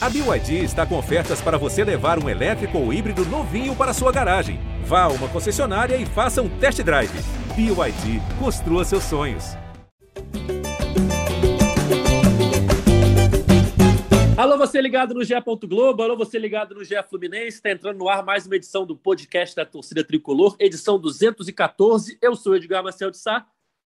A BYD está com ofertas para você levar um elétrico ou híbrido novinho para sua garagem. Vá a uma concessionária e faça um test drive. BYD, construa seus sonhos. Alô, você ligado no GE. Globo, alô, você ligado no GE Fluminense. Está entrando no ar mais uma edição do podcast da Torcida Tricolor, edição 214. Eu sou Edgar Marcel de Sá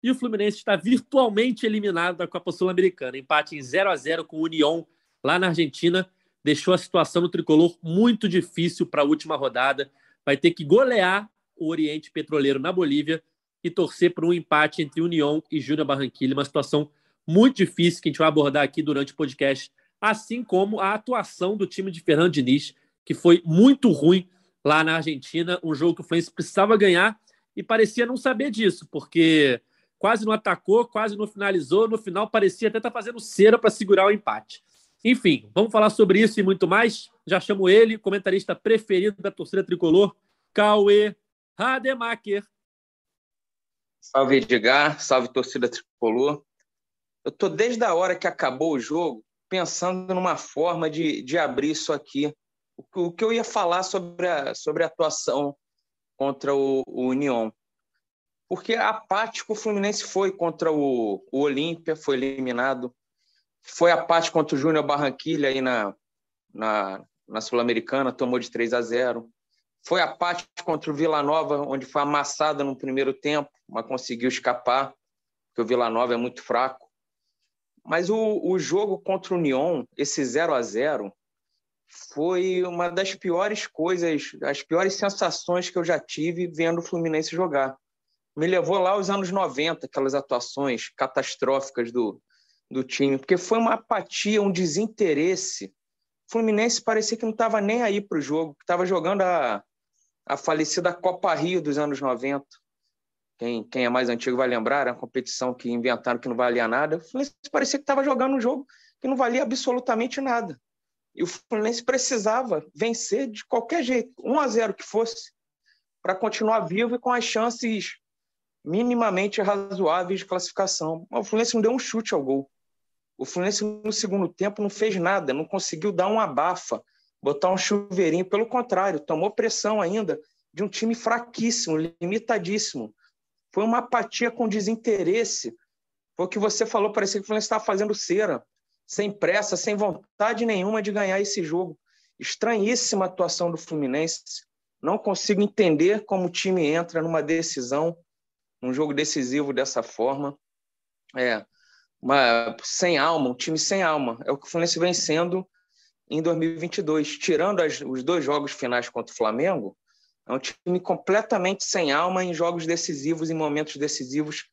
e o Fluminense está virtualmente eliminado da Copa Sul-Americana. Empate em 0 a 0 com o União lá na Argentina, deixou a situação do tricolor muito difícil para a última rodada. Vai ter que golear o Oriente Petroleiro na Bolívia e torcer por um empate entre União e Júnior Barranquilla, uma situação muito difícil que a gente vai abordar aqui durante o podcast, assim como a atuação do time de Fernando Diniz, que foi muito ruim lá na Argentina, um jogo que o Fluminense precisava ganhar e parecia não saber disso, porque quase não atacou, quase não finalizou, no final parecia até estar tá fazendo cera para segurar o empate. Enfim, vamos falar sobre isso e muito mais. Já chamo ele, comentarista preferido da torcida tricolor, Cauê Rademacher. Salve, Edgar. Salve, torcida tricolor. Eu estou desde a hora que acabou o jogo pensando numa forma de, de abrir isso aqui. O, o que eu ia falar sobre a, sobre a atuação contra o, o União. Porque apático o Fluminense foi contra o, o Olímpia, foi eliminado foi a parte contra o Júnior Barranquilha aí na, na, na Sul-Americana, tomou de 3 a 0. Foi a parte contra o Vila Nova, onde foi amassada no primeiro tempo, mas conseguiu escapar, porque o Vila Nova é muito fraco. Mas o, o jogo contra o União, esse 0 a 0 foi uma das piores coisas, as piores sensações que eu já tive vendo o Fluminense jogar. Me levou lá aos anos 90, aquelas atuações catastróficas do, do time, porque foi uma apatia, um desinteresse. O Fluminense parecia que não estava nem aí para o jogo, que estava jogando a, a falecida Copa Rio dos anos 90. Quem, quem é mais antigo vai lembrar, era uma competição que inventaram que não valia nada. O Fluminense parecia que estava jogando um jogo que não valia absolutamente nada. E o Fluminense precisava vencer de qualquer jeito, 1 a 0 que fosse, para continuar vivo e com as chances minimamente razoáveis de classificação. o Fluminense não deu um chute ao gol. O Fluminense no segundo tempo não fez nada, não conseguiu dar um abafa, botar um chuveirinho. Pelo contrário, tomou pressão ainda de um time fraquíssimo, limitadíssimo. Foi uma apatia com desinteresse. Foi o que você falou, parecia que o Fluminense estava fazendo cera, sem pressa, sem vontade nenhuma de ganhar esse jogo. Estranhíssima atuação do Fluminense. Não consigo entender como o time entra numa decisão, num jogo decisivo dessa forma. É, uma, sem alma, um time sem alma. É o que o Fluminense vem sendo em 2022. Tirando as, os dois jogos finais contra o Flamengo, é um time completamente sem alma em jogos decisivos, em momentos decisivos,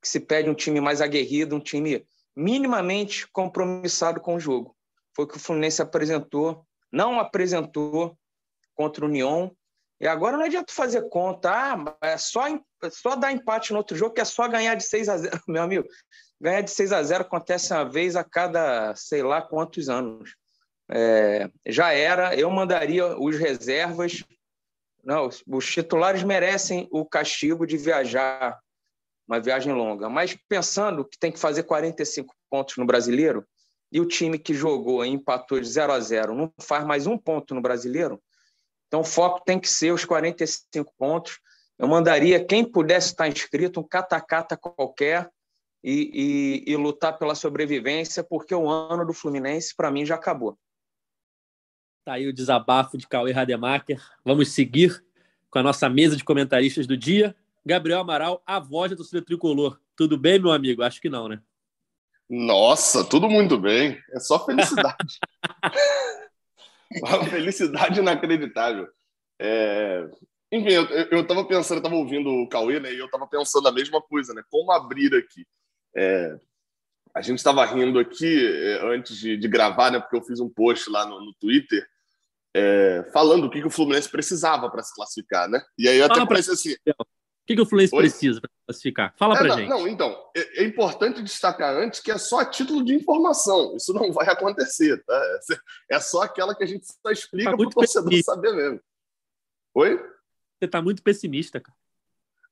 que se pede um time mais aguerrido, um time minimamente compromissado com o jogo. Foi o que o Fluminense apresentou, não apresentou contra o União. E agora não adianta fazer conta, ah, é só, é só dar empate no outro jogo, que é só ganhar de 6 a 0. Meu amigo, ganhar de 6 a 0 acontece uma vez a cada sei lá quantos anos. É, já era, eu mandaria os reservas. Não, os titulares merecem o castigo de viajar uma viagem longa, mas pensando que tem que fazer 45 pontos no brasileiro e o time que jogou e empatou de 0 a 0 não faz mais um ponto no brasileiro, então o foco tem que ser os 45 pontos. Eu mandaria quem pudesse estar inscrito, um catacata qualquer, e, e, e lutar pela sobrevivência, porque o ano do Fluminense, para mim, já acabou. Tá aí o desabafo de Cauê Rademacher. Vamos seguir com a nossa mesa de comentaristas do dia. Gabriel Amaral, a voz do torcida tricolor. Tudo bem, meu amigo? Acho que não, né? Nossa, tudo muito bem. É só felicidade. Uma felicidade inacreditável. É... Enfim, eu estava pensando, eu estava ouvindo o Cauê, né? E eu estava pensando a mesma coisa, né? Como abrir aqui. É, a gente estava rindo aqui é, antes de, de, gravar, né? Porque eu fiz um post lá no, no Twitter é, falando o que, que, o Fluminense precisava para se classificar, né? E aí eu até pensei assim. O que, que o Fluminense Oi? precisa para classificar? Fala é, para gente. Não, então, é, é, importante destacar antes que é só a título de informação. Isso não vai acontecer, tá? É só aquela que a gente só explica tá para o torcedor pessimista. saber mesmo. Oi? Você está muito pessimista, cara.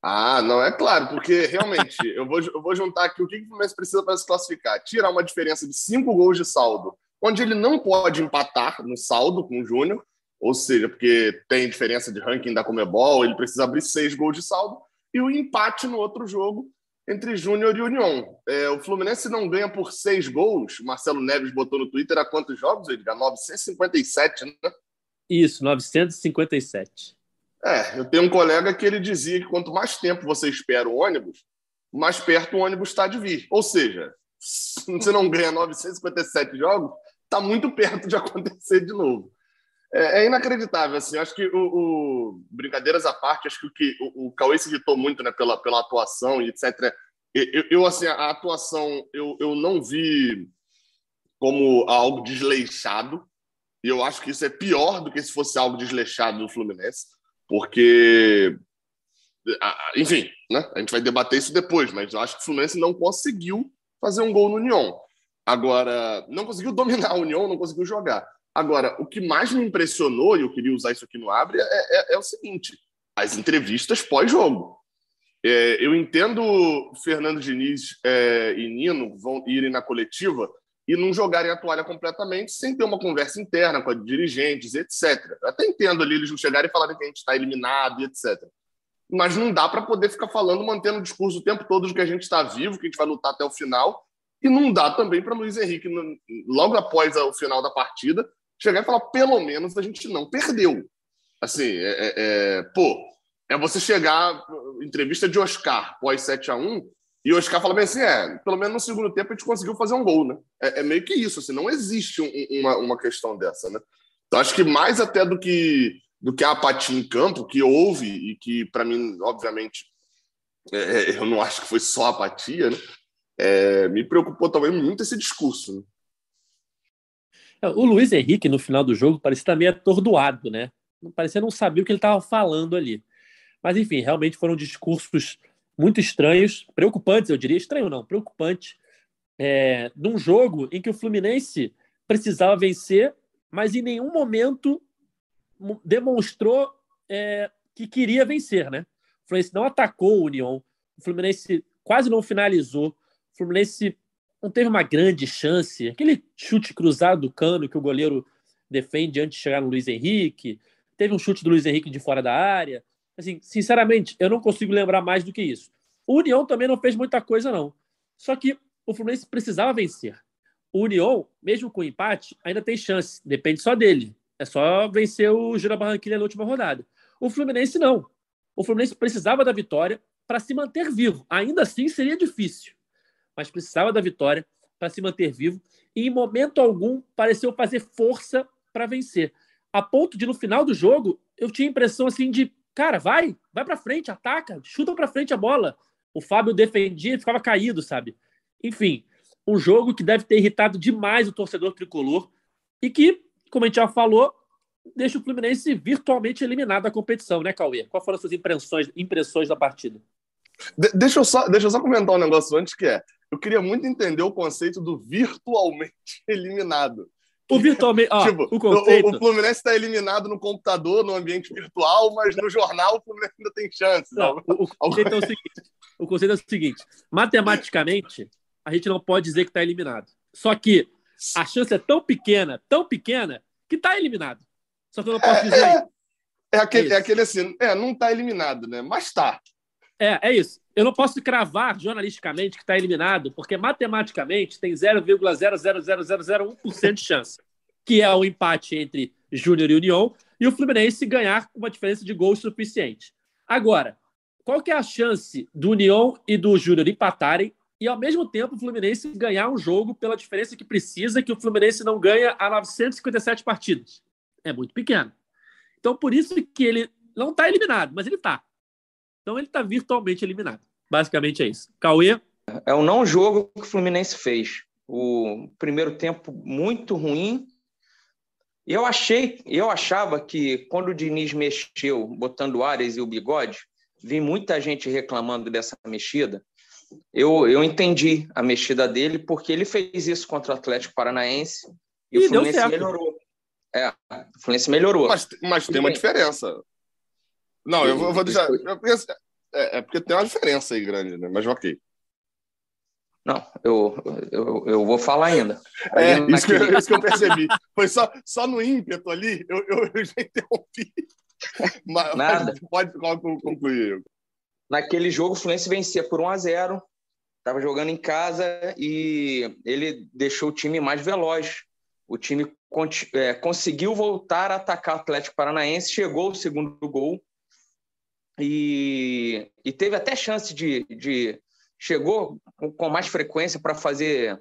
Ah, não, é claro, porque realmente, eu, vou, eu vou juntar aqui o que o Fluminense precisa para se classificar. Tirar uma diferença de cinco gols de saldo onde ele não pode empatar no saldo com o Júnior, ou seja, porque tem diferença de ranking da Comebol, ele precisa abrir seis gols de saldo, e o empate no outro jogo entre Júnior e União. É, o Fluminense não ganha por seis gols. Marcelo Neves botou no Twitter há quantos jogos, Edgar? 957, né? Isso, 957. É, eu tenho um colega que ele dizia que quanto mais tempo você espera o ônibus, mais perto o ônibus está de vir. Ou seja, se você não ganha 957 jogos, está muito perto de acontecer de novo. É, é inacreditável, assim. Acho que o, o, brincadeiras à parte, acho que o que o, o Cauê se irritou muito, né, pela, pela atuação e etc. Eu, eu, assim, a atuação eu, eu não vi como algo desleixado. E eu acho que isso é pior do que se fosse algo desleixado do Fluminense, porque enfim, né? A gente vai debater isso depois, mas eu acho que o Fluminense não conseguiu fazer um gol no União. Agora, não conseguiu dominar o União, não conseguiu jogar. Agora, o que mais me impressionou, e eu queria usar isso aqui no Abre, é, é, é o seguinte: as entrevistas pós-jogo. É, eu entendo Fernando Diniz é, e Nino vão irem na coletiva e não jogarem a toalha completamente sem ter uma conversa interna com a dirigentes, etc. Eu até entendo ali eles não chegarem e falarem que a gente está eliminado, etc. Mas não dá para poder ficar falando, mantendo o discurso o tempo todo de que a gente está vivo, que a gente vai lutar até o final. E não dá também para Luiz Henrique, logo após o final da partida, chegar e falar, pelo menos a gente não perdeu. Assim, é, é, é pô, é você chegar, entrevista de Oscar pós 7 a 1 e o Oscar fala bem assim, é, pelo menos no segundo tempo a gente conseguiu fazer um gol, né? É, é meio que isso, assim, não existe um, uma, uma questão dessa, né? Então acho que mais até do que do que a apatia em campo, que houve e que para mim, obviamente, é, é, eu não acho que foi só apatia, né? É, me preocupou também muito esse discurso. Né? É, o Luiz Henrique, no final do jogo, parecia meio atordoado, né? Parecia não saber o que ele estava falando ali. Mas, enfim, realmente foram discursos muito estranhos, preocupantes, eu diria. Estranho não, preocupante. É, num jogo em que o Fluminense precisava vencer, mas em nenhum momento demonstrou é, que queria vencer, né? O Fluminense não atacou o União, o Fluminense quase não finalizou, o Fluminense não teve uma grande chance. Aquele chute cruzado do cano que o goleiro defende antes de chegar no Luiz Henrique. Teve um chute do Luiz Henrique de fora da área. Assim, sinceramente, eu não consigo lembrar mais do que isso. O União também não fez muita coisa, não. Só que o Fluminense precisava vencer. O União, mesmo com empate, ainda tem chance. Depende só dele. É só vencer o Jura Barranquilla na última rodada. O Fluminense não. O Fluminense precisava da vitória para se manter vivo. Ainda assim seria difícil mas precisava da vitória para se manter vivo e em momento algum pareceu fazer força para vencer. A ponto de no final do jogo eu tinha a impressão assim de, cara, vai, vai para frente, ataca, chuta para frente a bola. O Fábio defendia e ficava caído, sabe? Enfim, um jogo que deve ter irritado demais o torcedor tricolor e que, como a gente já falou, deixa o Fluminense virtualmente eliminado da competição, né, Cauê? Quais foram as suas impressões, impressões da partida? De deixa, eu só, deixa eu só comentar um negócio antes que é eu queria muito entender o conceito do virtualmente eliminado. O virtualmente. Ah, tipo, o, conceito... o, o Fluminense está eliminado no computador, no ambiente virtual, mas no jornal o Fluminense ainda tem chance. Não, o, o, conceito é o seguinte, o conceito é o seguinte: matematicamente, a gente não pode dizer que está eliminado. Só que a chance é tão pequena, tão pequena, que está eliminado. Só que eu não posso é, dizer. É, é, aquele, é, é aquele assim, é, não está eliminado, né? Mas está. É, é isso. Eu não posso cravar jornalisticamente que está eliminado, porque matematicamente tem 0,00001% de chance, que é o empate entre Júnior e União, e o Fluminense ganhar com uma diferença de gols suficiente. Agora, qual que é a chance do União e do Júnior empatarem e, ao mesmo tempo, o Fluminense ganhar um jogo pela diferença que precisa, que o Fluminense não ganha há 957 partidas? É muito pequeno. Então, por isso que ele não está eliminado, mas ele está. Então ele está virtualmente eliminado. Basicamente é isso. Cauê? É um não jogo que o Fluminense fez. O primeiro tempo muito ruim. Eu achei, eu achava que quando o Diniz mexeu, botando o Ares e o Bigode, vi muita gente reclamando dessa mexida. Eu, eu entendi a mexida dele porque ele fez isso contra o Atlético Paranaense e, e o Fluminense melhorou. É, o Fluminense melhorou. Mas, mas tem uma diferença. Não, eu vou, vou deixar. É, é, porque tem uma diferença aí grande, né? Mas ok. Não, eu, eu, eu vou falar ainda. É, naquele... isso, que eu, isso, que eu, percebi. Foi só, só no ímpeto ali, eu, eu, eu já interrompi. Mas, Nada. Pode concluir. Naquele jogo, o Fluminense vencia por 1 a 0 Estava jogando em casa e ele deixou o time mais veloz. O time é, conseguiu voltar a atacar o Atlético Paranaense, chegou o segundo gol e, e teve até chance de, de chegou com mais frequência para fazer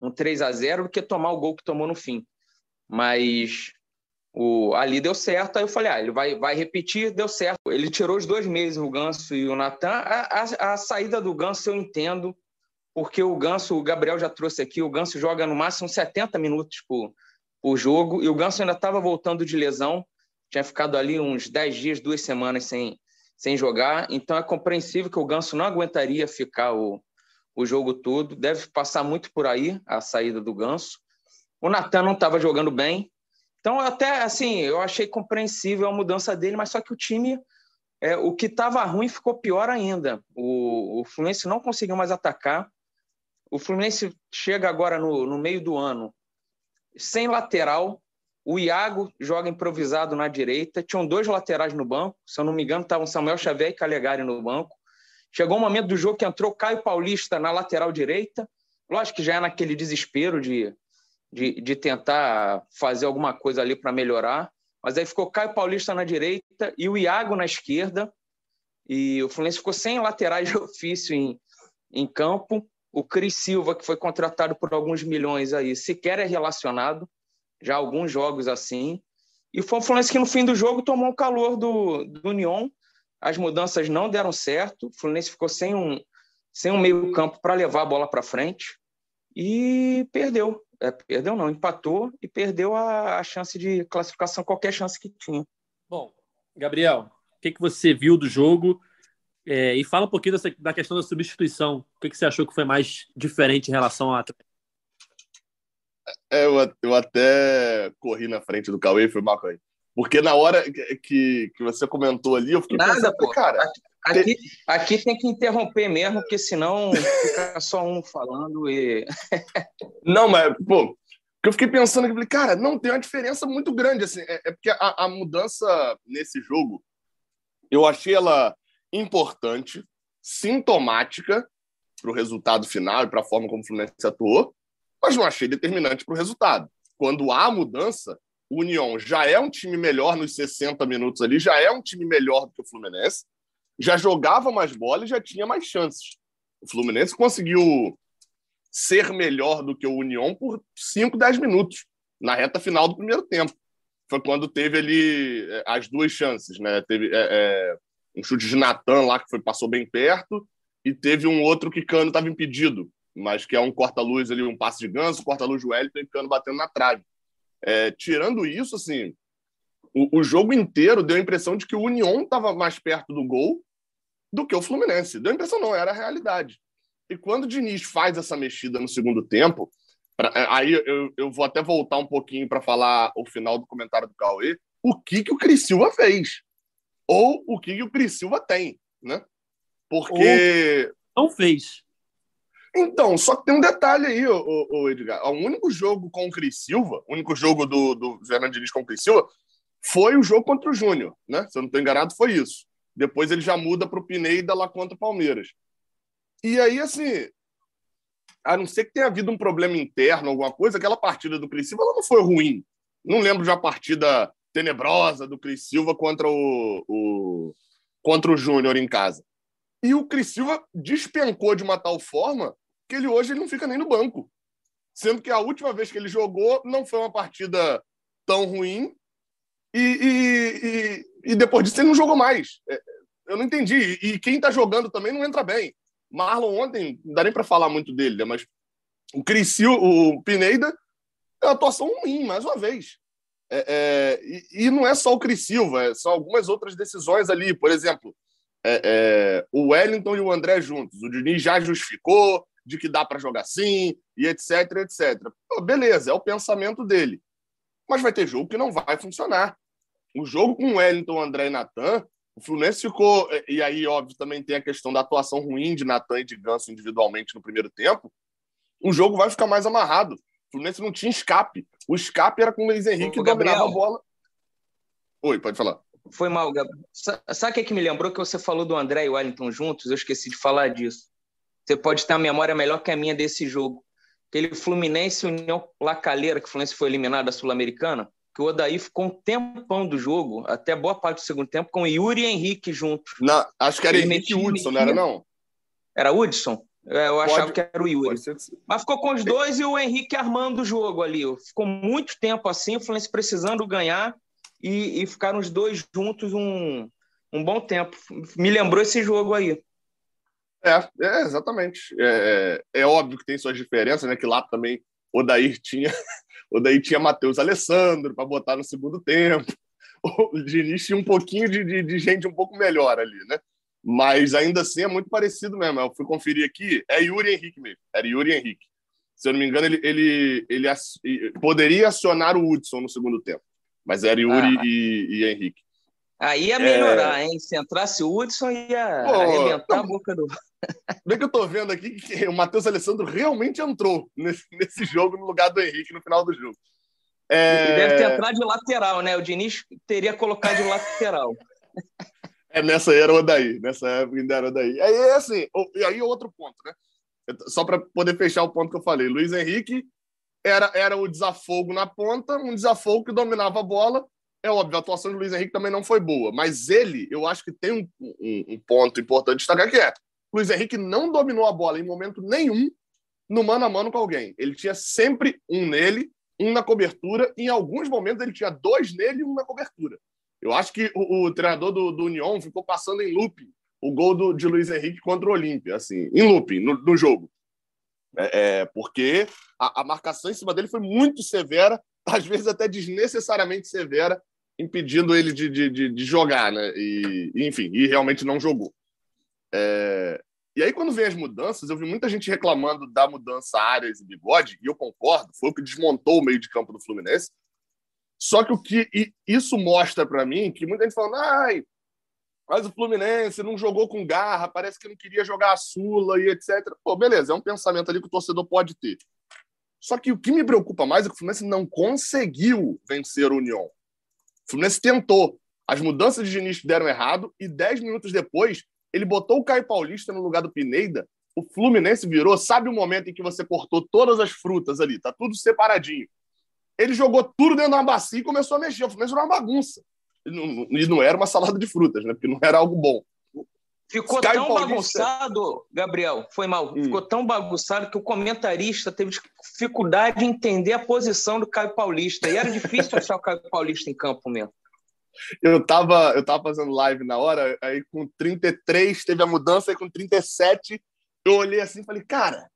um 3 a 0 do que tomar o gol que tomou no fim. Mas o, ali deu certo, aí eu falei, ah, ele vai, vai repetir, deu certo. Ele tirou os dois meses, o Ganso e o Natan. A, a, a, saída do Ganso eu entendo, porque o Ganso, o Gabriel já trouxe aqui, o Ganso joga no máximo 70 minutos por, jogo, e o Ganso ainda estava voltando de lesão, tinha ficado ali uns 10 dias, duas semanas sem, sem jogar, então é compreensível que o Ganso não aguentaria ficar o, o jogo todo, deve passar muito por aí a saída do Ganso. O Natan não estava jogando bem, então até assim, eu achei compreensível a mudança dele, mas só que o time, é, o que estava ruim ficou pior ainda. O, o Fluminense não conseguiu mais atacar. O Fluminense chega agora no, no meio do ano sem lateral, o Iago joga improvisado na direita. Tinham dois laterais no banco. Se eu não me engano, estavam Samuel Xavier e Calegari no banco. Chegou um momento do jogo que entrou Caio Paulista na lateral direita. Lógico que já é naquele desespero de, de, de tentar fazer alguma coisa ali para melhorar. Mas aí ficou Caio Paulista na direita e o Iago na esquerda. E o Fluminense ficou sem laterais de ofício em, em campo. O Cris Silva, que foi contratado por alguns milhões aí, sequer é relacionado já alguns jogos assim. E foi o Fluminense que no fim do jogo tomou o calor do, do Union. As mudanças não deram certo. O Fluminense ficou sem um, sem um meio campo para levar a bola para frente e perdeu. É, perdeu não, empatou e perdeu a, a, chance de classificação, qualquer chance que tinha. Bom, Gabriel, o que, que você viu do jogo? É, e fala um pouquinho dessa, da questão da substituição. O que, que você achou que foi mais diferente em relação a é, eu, eu até corri na frente do Cauê e fui bacana. Porque na hora que, que você comentou ali, eu fiquei Nada, pensando, pô. cara. Aqui, tem... aqui tem que interromper mesmo, porque senão fica só um falando e. não, mas, pô, que eu fiquei pensando aqui, cara, não, tem uma diferença muito grande. Assim, é, é porque a, a mudança nesse jogo, eu achei ela importante, sintomática para o resultado final e para a forma como o Fluminense atuou, mas não achei determinante para o resultado. Quando há mudança, o União já é um time melhor nos 60 minutos ali, já é um time melhor do que o Fluminense, já jogava mais bola e já tinha mais chances. O Fluminense conseguiu ser melhor do que o União por 5, 10 minutos na reta final do primeiro tempo. Foi quando teve ali é, as duas chances, né? Teve é, é, um chute de Natan lá que foi, passou bem perto e teve um outro que Cano estava impedido mas que é um corta-luz ali, um passe de ganso, corta-luz do Wellington e batendo na trave. É, tirando isso, assim, o, o, jogo inteiro deu a impressão de que o União estava mais perto do gol do que o Fluminense. Deu a impressão, não, era a realidade. E quando o Diniz faz essa mexida no segundo tempo, pra, é, aí eu, eu vou até voltar um pouquinho para falar o final do comentário do Cauê, o que, que o Cris Silva fez. Ou o que, que o Cris Silva tem, né? Porque. Ou não fez. Então, só que tem um detalhe aí, o, o Edgar. O único jogo com o Cris Silva, o único jogo do, do Fernando com o Cris Silva, foi o jogo contra o Júnior, né? Se eu não estou enganado, foi isso. Depois ele já muda para o Pineda lá contra o Palmeiras. E aí, assim, a não ser que tenha havido um problema interno, alguma coisa, aquela partida do Cris Silva ela não foi ruim. Não lembro de uma partida tenebrosa do Cris Silva contra o, o contra o Júnior em casa. E o Cris Silva despencou de uma tal forma que ele hoje ele não fica nem no banco. Sendo que a última vez que ele jogou não foi uma partida tão ruim e, e, e, e depois disso ele não jogou mais. É, eu não entendi. E quem está jogando também não entra bem. Marlon ontem, não dá nem para falar muito dele, né? mas o Crissil, o Pineda, é uma atuação ruim, mais uma vez. É, é, e, e, não é só o Cris Silva, é, são algumas outras decisões ali. Por exemplo, é, é, o Wellington e o André juntos. O Diniz já justificou, de que dá para jogar assim, e etc, etc. Pô, beleza, é o pensamento dele. Mas vai ter jogo que não vai funcionar. O jogo com Wellington, André e Natan O Fluminense ficou. E aí, óbvio, também tem a questão da atuação ruim de Natan e de Ganso individualmente no primeiro tempo. O jogo vai ficar mais amarrado. O Fluminense não tinha escape. O escape era com o Luiz Henrique que dominava a bola. Oi, pode falar. Foi mal, Gabriel. Sabe o que, é que me lembrou que você falou do André e o Wellington juntos? Eu esqueci de falar disso. Você pode ter uma memória melhor que a minha desse jogo. Aquele Fluminense União Lacalheira, que o Fluminense foi eliminado da Sul-Americana, que o Odaí ficou um tempão do jogo, até boa parte do segundo tempo, com Yuri e Henrique juntos. Não, acho que era Ele Henrique e Hudson, não era não? Era Hudson? É, eu Pode, achava que era o Yuri. Mas ficou com os dois e o Henrique armando o jogo ali. Ficou muito tempo assim, o Fluminense precisando ganhar e, e ficaram os dois juntos um, um bom tempo. Me lembrou esse jogo aí. É, é exatamente. É, é, é, óbvio que tem suas diferenças, né? Que lá também o Daí tinha o Daí tinha Matheus Alessandro para botar no segundo tempo. O Diniz tinha um pouquinho de, de, de, gente um pouco melhor ali, né? Mas ainda assim é muito parecido mesmo. Eu fui conferir aqui, é Yuri Henrique mesmo. Era Yuri Henrique. Se eu não me engano, ele, ele, ele poderia acionar o Hudson no segundo tempo. Mas era Yuri ah. e, e Henrique. Aí ia melhorar, é... hein? Se entrasse o Hudson, ia Pô, arrebentar a boca do. Bem que eu tô vendo aqui que o Matheus Alessandro realmente entrou nesse, nesse jogo no lugar do Henrique no final do jogo. É... E deve ter entrado de lateral, né? O Diniz teria colocado de lateral. É, nessa era o daí, nessa época ainda era o daí. Aí é assim, e aí outro ponto, né? Só para poder fechar o ponto que eu falei. Luiz Henrique era, era o desafogo na ponta, um desafogo que dominava a bola. É óbvio, a atuação do Luiz Henrique também não foi boa, mas ele, eu acho que tem um, um, um ponto importante de destacar que é Luiz Henrique não dominou a bola em momento nenhum no mano a mano com alguém. Ele tinha sempre um nele, um na cobertura, e em alguns momentos ele tinha dois nele e um na cobertura. Eu acho que o, o treinador do, do União ficou passando em loop o gol do, de Luiz Henrique contra o Olímpia, assim, em loop, no, no jogo. É, é, porque a, a, marcação em cima dele foi muito severa, às vezes até desnecessariamente severa, impedindo ele de, de, de jogar, né? E, enfim, e realmente não jogou. É, e aí, quando vem as mudanças, eu vi muita gente reclamando da mudança áreas e bigode, e eu concordo, foi o que desmontou o meio de campo do Fluminense. Só que o que isso mostra para mim, que muita gente falando, ai, mas o Fluminense não jogou com garra, parece que não queria jogar a Sula e etc. Pô, beleza, é um pensamento ali que o torcedor pode ter. Só que o que me preocupa mais é que o Fluminense não conseguiu vencer o União. O Fluminense tentou. As mudanças de Diniz deram errado e dez minutos depois ele botou o Caio Paulista no lugar do Pineda. O Fluminense virou. Sabe o momento em que você cortou todas as frutas ali? Tá tudo separadinho. Ele jogou tudo dentro de uma bacia e começou a mexer. O Fluminense era uma bagunça. E não, e não era uma salada de frutas, né? Porque não era algo bom. Ficou Caio tão Paulista... bagunçado, Gabriel, foi mal. Hum. Ficou tão bagunçado que o comentarista teve dificuldade de entender a posição do Caio Paulista. E era difícil achar o Caio Paulista em campo mesmo. Eu tava, eu tava fazendo live na hora, aí com 33 teve a mudança, aí com 37 eu olhei assim e falei, cara,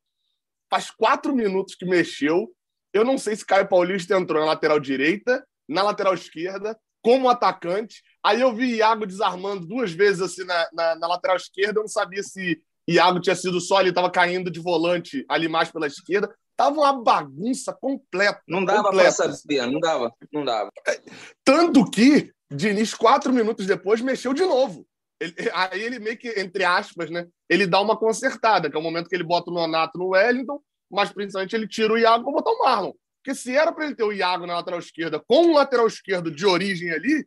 faz quatro minutos que mexeu. Eu não sei se Caio Paulista entrou na lateral direita, na lateral esquerda, como atacante. Aí eu vi Iago desarmando duas vezes assim na, na, na lateral esquerda. Eu não sabia se Iago tinha sido só, ele estava caindo de volante ali mais pela esquerda. Tava uma bagunça completa. Não dava para saber, não dava, não dava. Tanto que Diniz, quatro minutos depois, mexeu de novo. Ele, aí ele meio que, entre aspas, né? Ele dá uma consertada, que é o momento que ele bota o Nonato no Wellington, mas principalmente ele tira o Iago para botar o Marlon. Porque se era para ele ter o Iago na lateral esquerda com o lateral esquerdo de origem ali,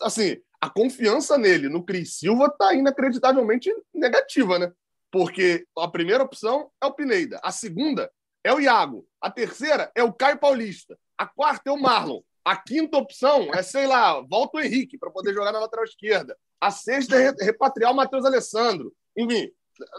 assim, a confiança nele, no Cris Silva, está inacreditavelmente negativa, né? Porque a primeira opção é o Pineida, a segunda é o Iago, a terceira é o Caio Paulista, a quarta é o Marlon, a quinta opção é, sei lá, volta o Henrique para poder jogar na lateral esquerda, a sexta é repatriar o Matheus Alessandro. Enfim,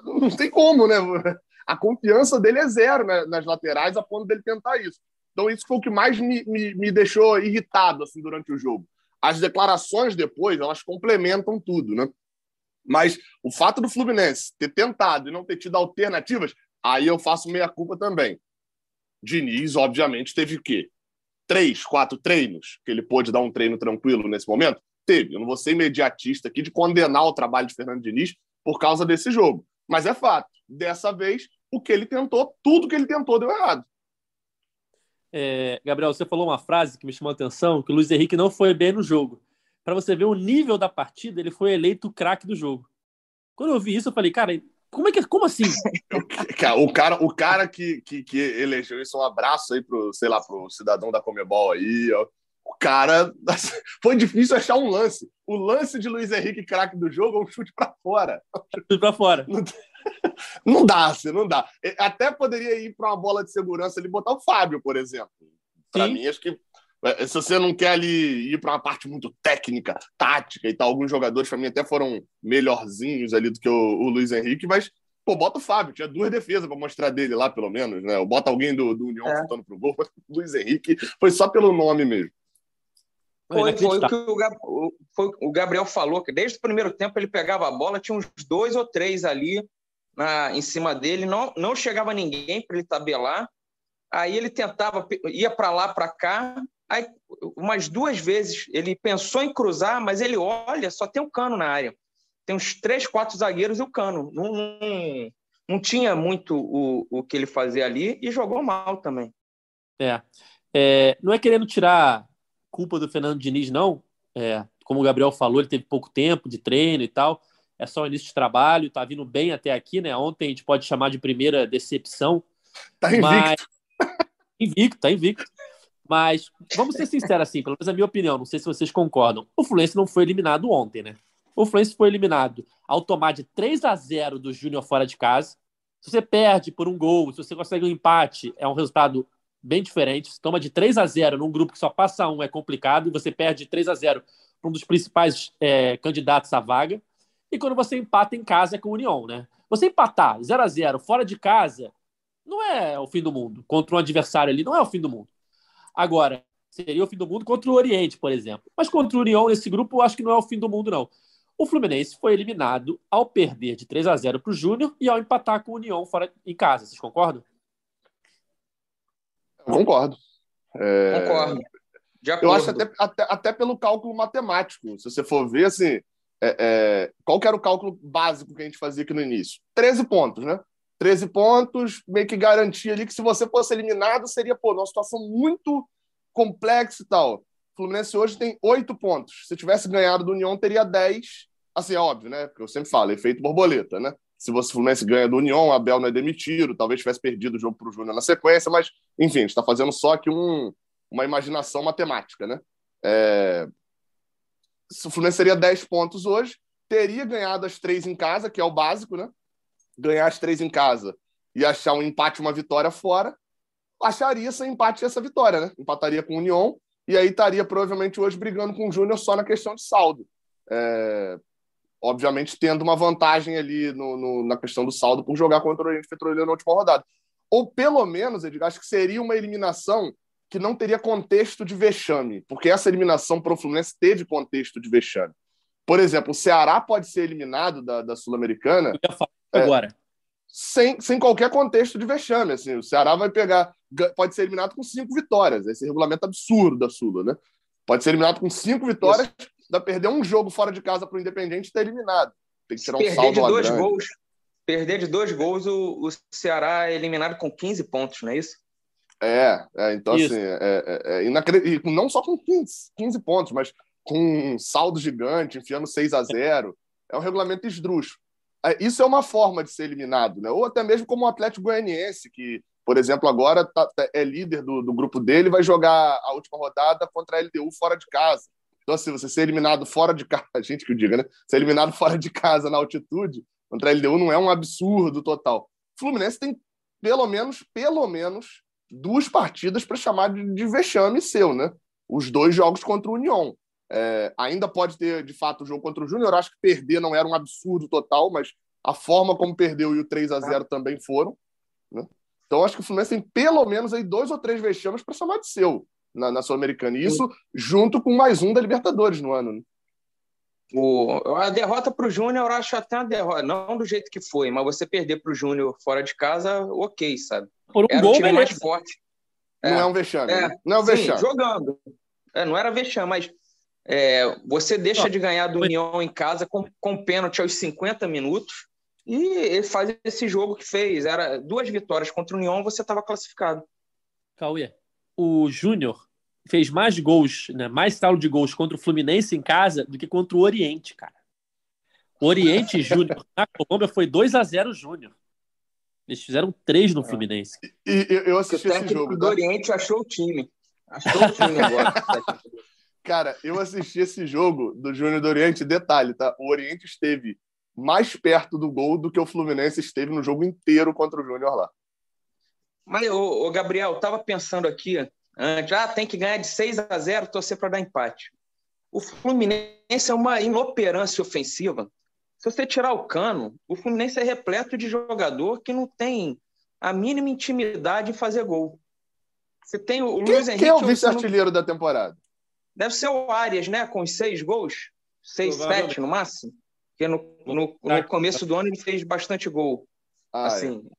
não tem como, né? A confiança dele é zero né, nas laterais a ponto dele tentar isso. Então, isso foi o que mais me, me, me deixou irritado assim, durante o jogo. As declarações depois, elas complementam tudo, né? Mas o fato do Fluminense ter tentado e não ter tido alternativas, aí eu faço meia culpa também. Diniz, obviamente, teve o quê? Três, quatro treinos, que ele pôde dar um treino tranquilo nesse momento? Teve. Eu não vou ser imediatista aqui de condenar o trabalho de Fernando Diniz por causa desse jogo. Mas é fato. Dessa vez, o que ele tentou, tudo que ele tentou deu errado. É, Gabriel, você falou uma frase que me chamou a atenção, que o Luiz Henrique não foi bem no jogo. para você ver o nível da partida, ele foi eleito o craque do jogo. Quando eu vi isso, eu falei, cara, como é que como assim? o cara, o cara que, que, que elegeu isso, um abraço aí pro, sei lá, pro cidadão da Comebol aí, ó. O cara foi difícil achar um lance. O lance de Luiz Henrique craque do jogo é um chute para fora. Chute para fora. Não, não dá, assim, não dá. Até poderia ir para uma bola de segurança ali botar o Fábio, por exemplo. Para mim, acho que é, se você não quer ali ir para uma parte muito técnica, tática e tal, alguns jogadores para mim até foram melhorzinhos ali do que o, o, Luiz Henrique, mas pô, bota o Fábio, tinha duas defesas para mostrar dele lá, pelo menos, né? Ou bota alguém do, do União é. chutando pro gol, mas o Luiz Henrique foi só pelo nome mesmo. Foi, foi o que o, foi, o Gabriel falou, que desde o primeiro tempo ele pegava a bola, tinha uns dois ou três ali na, em cima dele, não, não chegava ninguém para ele tabelar. Aí ele tentava, ia para lá, para cá, Aí, umas duas vezes, ele pensou em cruzar, mas ele olha, só tem um cano na área. Tem uns três, quatro zagueiros e o cano. Não, não, não tinha muito o, o que ele fazia ali e jogou mal também. É. é não é querendo tirar culpa do Fernando Diniz, não. É, como o Gabriel falou, ele teve pouco tempo de treino e tal. É só o início de trabalho, tá vindo bem até aqui, né? Ontem a gente pode chamar de primeira decepção. Tá invicto. Mas... invicto, tá invicto. Mas vamos ser sinceros assim, pelo menos a minha opinião, não sei se vocês concordam. O Fluminense não foi eliminado ontem, né? O Fluminense foi eliminado ao tomar de 3 a 0 do Júnior fora de casa. Se você perde por um gol, se você consegue um empate, é um resultado bem diferente. Se toma de 3 a 0 num grupo que só passa um é complicado e você perde de 3 a 0 para um dos principais é, candidatos à vaga. E quando você empata em casa é com o União, né? Você empatar 0 a 0 fora de casa não é o fim do mundo. Contra um adversário ali não é o fim do mundo. Agora, seria o fim do mundo contra o Oriente, por exemplo. Mas contra o União, nesse grupo, eu acho que não é o fim do mundo, não. O Fluminense foi eliminado ao perder de 3 a 0 para o Júnior e ao empatar com o União fora em casa. Vocês concordam? concordo. É... Concordo. Eu acho até, até, até, pelo cálculo matemático. Se você for ver, assim, é, é... qual era o cálculo básico que a gente fazia aqui no início? 13 pontos, né? 13 pontos, meio que garantia ali que se você fosse eliminado, seria, pô, uma situação muito complexa e tal. O Fluminense hoje tem 8 pontos. Se tivesse ganhado do União, teria 10. Assim, é óbvio, né? Porque eu sempre falo, efeito borboleta, né? Se você Fluminense ganha do União, Abel não é demitido, talvez tivesse perdido o jogo para o Júnior na sequência, mas, enfim, está fazendo só aqui um, uma imaginação matemática, né? É... O Fluminense seria 10 pontos hoje, teria ganhado as três em casa, que é o básico, né? ganhar as três em casa e achar um empate uma vitória fora, acharia esse empate essa vitória, né? Empataria com o União e aí estaria provavelmente hoje brigando com o Júnior só na questão de saldo. É... Obviamente tendo uma vantagem ali no, no, na questão do saldo por jogar contra o Oriente Petroleiro na última rodada. Ou pelo menos, Edgar, acho que seria uma eliminação que não teria contexto de vexame, porque essa eliminação para o Fluminense teve contexto de vexame. Por exemplo, o Ceará pode ser eliminado da, da Sul-Americana é, agora. Sem, sem qualquer contexto de vexame. Assim, o Ceará vai pegar. Pode ser eliminado com cinco vitórias. Esse regulamento absurdo da Sula, né? Pode ser eliminado com cinco vitórias, dá perder um jogo fora de casa para o Independente e está eliminado. Tem que tirar um perder saldo de dois grande. gols. Perder de dois gols, o, o Ceará é eliminado com 15 pontos, não é isso? É, é então isso. assim, é, é, é. Não só com 15, 15 pontos, mas com um saldo gigante, enfiando 6 a 0 É um regulamento esdrúxulo. É, isso é uma forma de ser eliminado, né? Ou até mesmo como o Atlético Goianiense, que, por exemplo, agora tá, tá, é líder do, do grupo dele, vai jogar a última rodada contra a LDU fora de casa. Então, assim, você ser eliminado fora de casa, a gente que o diga, né? Ser eliminado fora de casa na altitude contra a LDU não é um absurdo total. O Fluminense tem pelo menos, pelo menos, duas partidas para chamar de, de vexame seu, né? Os dois jogos contra o União. É, ainda pode ter, de fato, o jogo contra o Júnior. Acho que perder não era um absurdo total, mas a forma como perdeu e o 3 a 0 também foram. Né? Então, acho que o Fluminense tem pelo menos aí dois ou três vexames para chamar de seu na, na Sul-Americana. E isso junto com mais um da Libertadores no ano. Né? O, a derrota para o Júnior, eu acho até uma derrota, não do jeito que foi, mas você perder para o Júnior fora de casa, ok, sabe? Por um era gol, um time mais forte. Não é, é um vexame. É, não é um vexame. Sim, jogando. É, não era vexame, mas é, você deixa de ganhar do União em casa com, com pênalti aos 50 minutos e faz esse jogo que fez. Era duas vitórias contra o União, você estava classificado. Cauê, o Júnior fez mais gols, né, mais saldo de gols contra o Fluminense em casa do que contra o Oriente, cara. O Oriente Júnior na Colômbia foi 2 a 0 Júnior. Eles fizeram três no é. Fluminense. E, e eu assisti esse jogo. O tá? Oriente achou o time. Achou o time agora. Cara, eu assisti esse jogo do Júnior do Oriente. Detalhe, tá? O Oriente esteve mais perto do gol do que o Fluminense esteve no jogo inteiro contra o Júnior lá. Mas, ô, ô Gabriel, eu tava pensando aqui, já ah, tem que ganhar de 6 a 0, torcer para dar empate. O Fluminense é uma inoperância ofensiva se você tirar o Cano, o Fluminense é repleto de jogador que não tem a mínima intimidade em fazer gol. Você tem o quem, Luiz Henrique. Quem é o vice-artilheiro não... da temporada? Deve ser o Arias, né? Com os seis gols. Seis, sete no máximo. Porque no, no, no, começo do ano ele fez bastante gol. Ah, assim. É.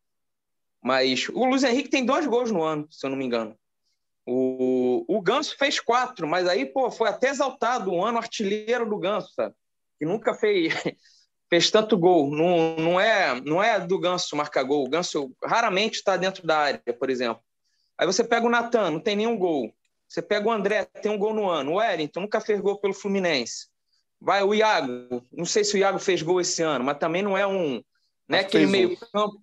Mas o Luiz Henrique tem dois gols no ano, se eu não me engano. O, o Ganso fez quatro, mas aí, pô, foi até exaltado um ano artilheiro do Ganso, sabe? Que nunca fez, fez tanto gol. Não, não, é, não é do Ganso marcar gol. O Ganso raramente está dentro da área, por exemplo. Aí você pega o Natan, não tem nenhum gol. Você pega o André, tem um gol no ano. O Wellington nunca fez gol pelo Fluminense. Vai o Iago, não sei se o Iago fez gol esse ano, mas também não é um. Não é aquele meio-campo.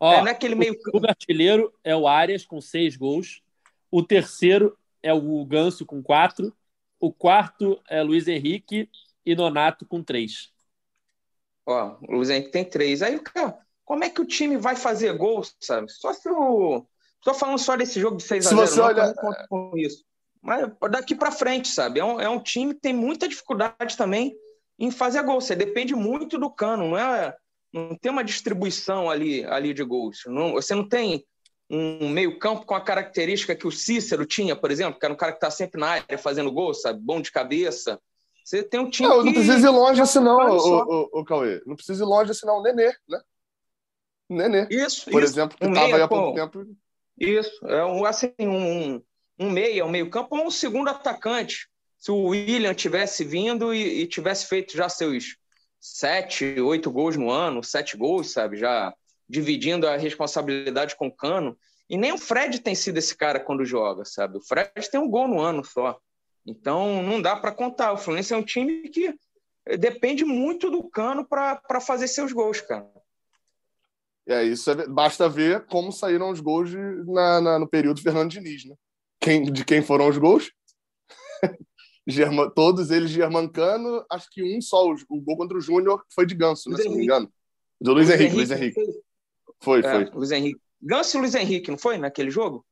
É, não é aquele meio O artilheiro é o Arias com seis gols. O terceiro é o Ganso com quatro. O quarto é Luiz Henrique e Nonato com três. Ó, o Luiz Henrique tem três. Aí, cara, como é que o time vai fazer gol, sabe? Só se o. Estou falando só desse jogo de 6 a 0 Se você olha... com isso. Mas daqui para frente, sabe? É um, é um time que tem muita dificuldade também em fazer gol. Você depende muito do cano, não é? Não tem uma distribuição ali, ali de gols. Não, você não tem um meio-campo com a característica que o Cícero tinha, por exemplo, que era um cara que está sempre na área fazendo gol, sabe? Bom de cabeça. Você tem um time. Não, que... não precisa ir longe assim, não, o, o, o, Cauê. Não precisa ir longe assim, não. O Nenê, né? Nenê. Isso. Por isso. exemplo, que estava um aí há pouco tempo. Isso. É um, assim, um, um meia, um meio-campo, ou um segundo atacante. Se o William tivesse vindo e, e, tivesse feito já seus sete, oito gols no ano, sete gols, sabe? Já dividindo a responsabilidade com o Cano. E nem o Fred tem sido esse cara quando joga, sabe? O Fred tem um gol no ano só. Então, não dá para contar. O Fluminense é um time que depende muito do Cano para fazer seus gols, cara. É, isso é, basta ver como saíram os gols de, na, na, no período Fernando Diniz, né? Quem, de quem foram os gols? German, todos eles germancano, acho que um só, o, o gol contra o Júnior foi de Ganso, né, se não me engano. Do Luiz, Luiz Henrique, Luiz Henrique. Foi, foi. É, Luiz Henrique. Ganso e Luiz Henrique, não foi naquele jogo?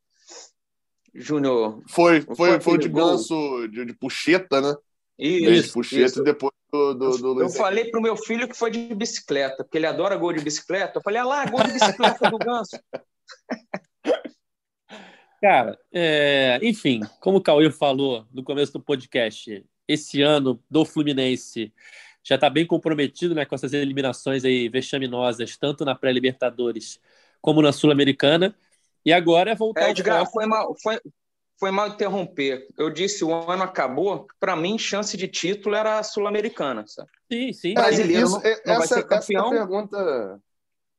Júnior. Foi, foi, foi, de ganso, de, de puxeta, né? Isso. De puxeta isso. e depois do, do, do Eu falei pro meu filho que foi de bicicleta, porque ele adora gol de bicicleta. Eu falei, ah lá, gol de bicicleta do ganso. Cara, é, enfim, como o Cauê falou no começo do podcast, esse ano do Fluminense já está bem comprometido né, com essas eliminações aí vexaminosas, tanto na pré-Libertadores como na Sul-Americana. E agora é voltar é, Edgar, foi mal, foi, foi mal interromper. Eu disse o ano acabou. Para mim, chance de título era a sul-americana. Sim, sim. Brasileiro não, não vai ser campeão. Essa pergunta.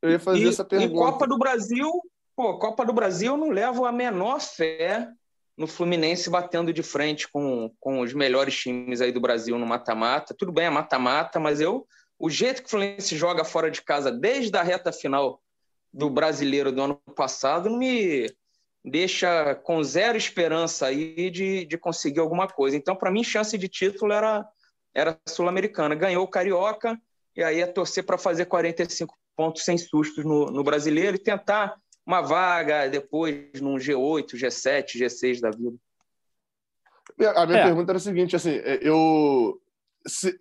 Eu ia fazer e, essa pergunta. E Copa do Brasil, pô, Copa do Brasil, eu não levo a menor fé no Fluminense batendo de frente com, com os melhores times aí do Brasil no mata-mata. Tudo bem, é mata-mata, mas eu o jeito que o Fluminense joga fora de casa desde a reta final do brasileiro do ano passado me deixa com zero esperança aí de, de conseguir alguma coisa. Então, para mim, chance de título era, era sul-americana. Ganhou o Carioca, e aí é torcer para fazer 45 pontos sem sustos no, no brasileiro e tentar uma vaga depois num G8, G7, G6 da vida. A minha é. pergunta era a seguinte, assim, é, eu se,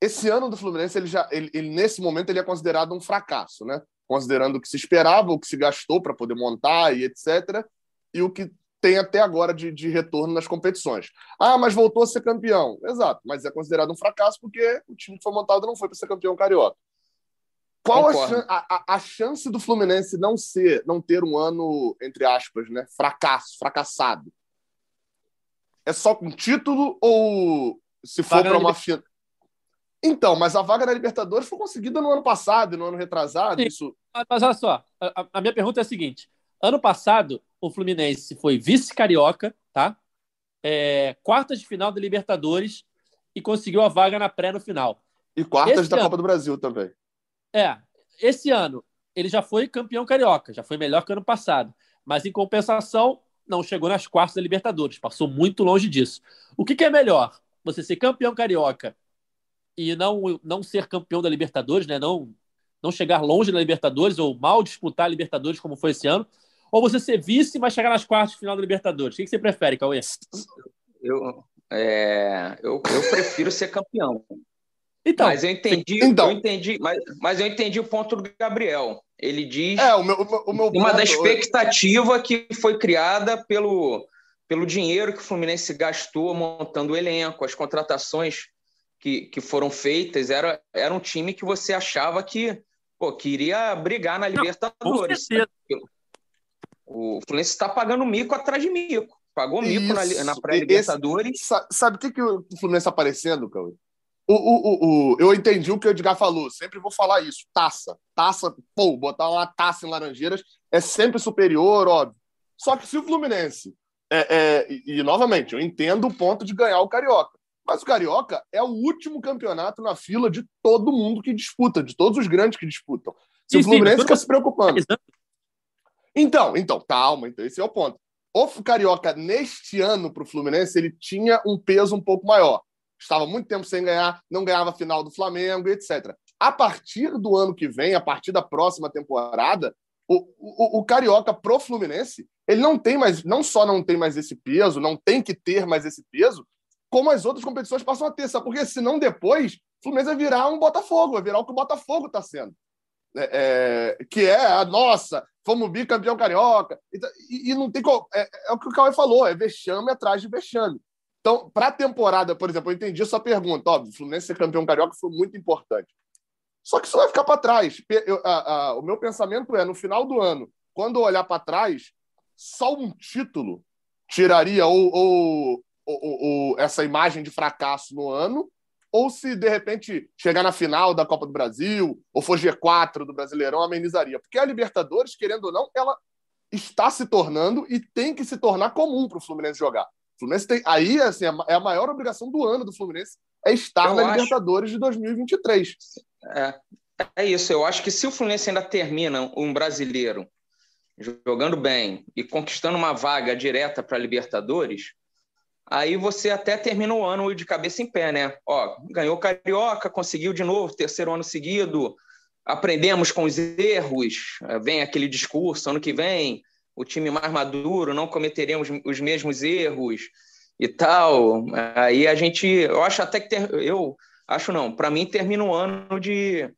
esse ano do Fluminense ele já ele, ele, nesse momento ele é considerado um fracasso, né? Considerando o que se esperava, o que se gastou para poder montar e etc., e o que tem até agora de, de, retorno nas competições. Ah, mas voltou a ser campeão. Exato, mas é considerado um fracasso porque o time que foi montado não foi para ser campeão carioca. Qual a, a, a, chance do Fluminense não ser, não ter um ano, entre aspas, né, fracasso, fracassado? É só com título ou se for para uma final? Então, mas a vaga da Libertadores foi conseguida no ano passado e no ano retrasado. Isso... Mas olha só, a, a, minha pergunta é a seguinte: ano passado, o Fluminense foi vice-carioca, tá? é, quartas de final da Libertadores e conseguiu a vaga na pré no final. E quartas esse da ano, Copa do Brasil também. É, esse ano ele já foi campeão carioca, já foi melhor que ano passado. Mas em compensação, não chegou nas quartas da Libertadores, passou muito longe disso. O que, que é melhor? Você ser campeão carioca e não, não ser campeão da Libertadores, né? não, não chegar longe da Libertadores ou mal disputar a Libertadores como foi esse ano, ou você ser vice, mas chegar nas quartas de final da Libertadores? O que, você prefere, Cauê? Eu, é, eu, eu prefiro ser campeão. Então, mas eu entendi, então. eu entendi, mas, mas eu entendi o ponto do Gabriel. Ele diz é, o meu, o meu uma da expectativa que foi criada pelo, pelo dinheiro que o Fluminense gastou montando o elenco, as contratações que, que foram feitas, era, era um time que você achava que, pô, que iria brigar na Libertadores. o Fluminense está pagando mico atrás de mico. Pagou mico Isso. na, na pré-Libertadores. Sabe o que, que o Fluminense está parecendo, Cauê? O, o, o, eu entendi o que o Edgar falou, sempre vou falar isso. Taça. Taça, pô, botar uma taça em Laranjeiras é sempre superior, óbvio. Só que se o Fluminense. É, é, e, e, novamente, eu entendo o ponto de ganhar o Carioca. Mas o Carioca é o último campeonato na fila de todo mundo que disputa, de todos os grandes que disputam. Se sim, o Fluminense fica se preocupando. Então, então, calma, então esse é o ponto. O Carioca, neste ano, para o Fluminense, ele tinha um peso um pouco maior estava muito tempo sem ganhar, não ganhava a final do Flamengo, etc. A partir do ano que vem, a partir da próxima temporada, o, o, o Carioca pro Fluminense, ele não tem mais, não só não tem mais esse peso, não tem que ter mais esse peso, como as outras competições passam a ter, sabe? Porque senão depois o Fluminense vai virar um Botafogo, vai virar o que o Botafogo está sendo. É, é, que é a nossa, fomos bicampeão carioca. E, e não tem. É, é, o que o Cauê falou, é vexame atrás de vexame. Então, para a temporada, por exemplo, eu entendi a sua pergunta. Óbvio, o Fluminense ser campeão carioca foi muito importante. Só que isso vai ficar para trás. Eu, a, a, o meu pensamento é, no final do ano, quando eu olhar para trás, só um título tiraria ou, ou, ou, ou, essa imagem de fracasso no ano, ou se de repente chegar na final da Copa do Brasil, ou for G4 do Brasileirão, amenizaria. Porque a Libertadores, querendo ou não, ela está se tornando e tem que se tornar comum para o Fluminense jogar. Fluminense tem. Aí, assim, é a maior obrigação do ano do Fluminense é estar eu na acho... Libertadores de 2023. É, é isso. Eu acho que se o Fluminense ainda termina um brasileiro jogando bem e conquistando uma vaga direta para a Libertadores, aí você até termina o ano de cabeça em pé, né? Ó, ganhou Carioca, conseguiu de novo, terceiro ano seguido, aprendemos com os erros, vem aquele discurso, ano que vem o time mais maduro, não cometeremos os mesmos erros e tal. Aí a gente, eu acho até que ter, eu acho não, para mim termina um ano de,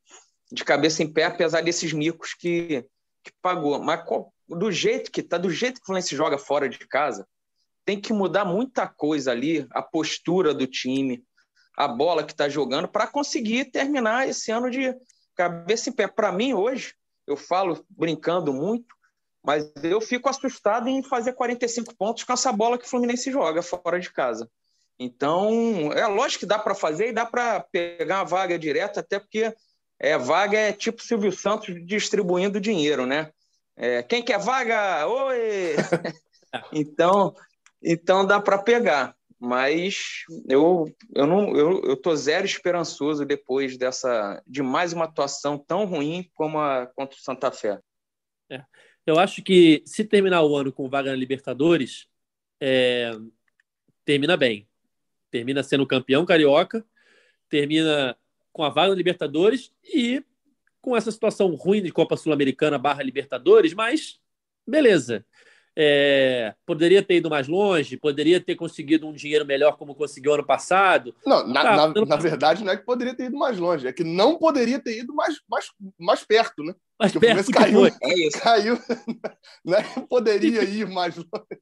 de cabeça em pé, apesar desses micos que, que pagou. Mas do jeito que tá, do jeito que o Fluminense joga fora de casa, tem que mudar muita coisa ali, a postura do time, a bola que está jogando, para conseguir terminar esse ano de cabeça em pé. Para mim, hoje, eu falo brincando muito, mas eu fico assustado em fazer 45 pontos com essa bola que o Fluminense joga fora de casa. Então, é lógico que dá para fazer e dá para pegar uma vaga direta, até porque é, vaga é tipo Silvio Santos distribuindo dinheiro, né? É, quem quer vaga? Oi! então, então dá para pegar. Mas eu, eu não eu, eu tô zero esperançoso depois dessa de mais uma atuação tão ruim como a contra o Santa Fé. É. Eu acho que se terminar o ano com vaga na Libertadores, é, termina bem. Termina sendo campeão carioca, termina com a vaga na Libertadores e com essa situação ruim de Copa Sul-Americana barra Libertadores, mas beleza. É, poderia ter ido mais longe, poderia ter conseguido um dinheiro melhor como conseguiu ano passado. Não, na, tá, na, na, verdade não é que poderia ter ido mais longe, é que não poderia ter ido mais, mais, mais perto, né? Mais Porque perto caiu, é caiu, não é que poderia ir mais longe.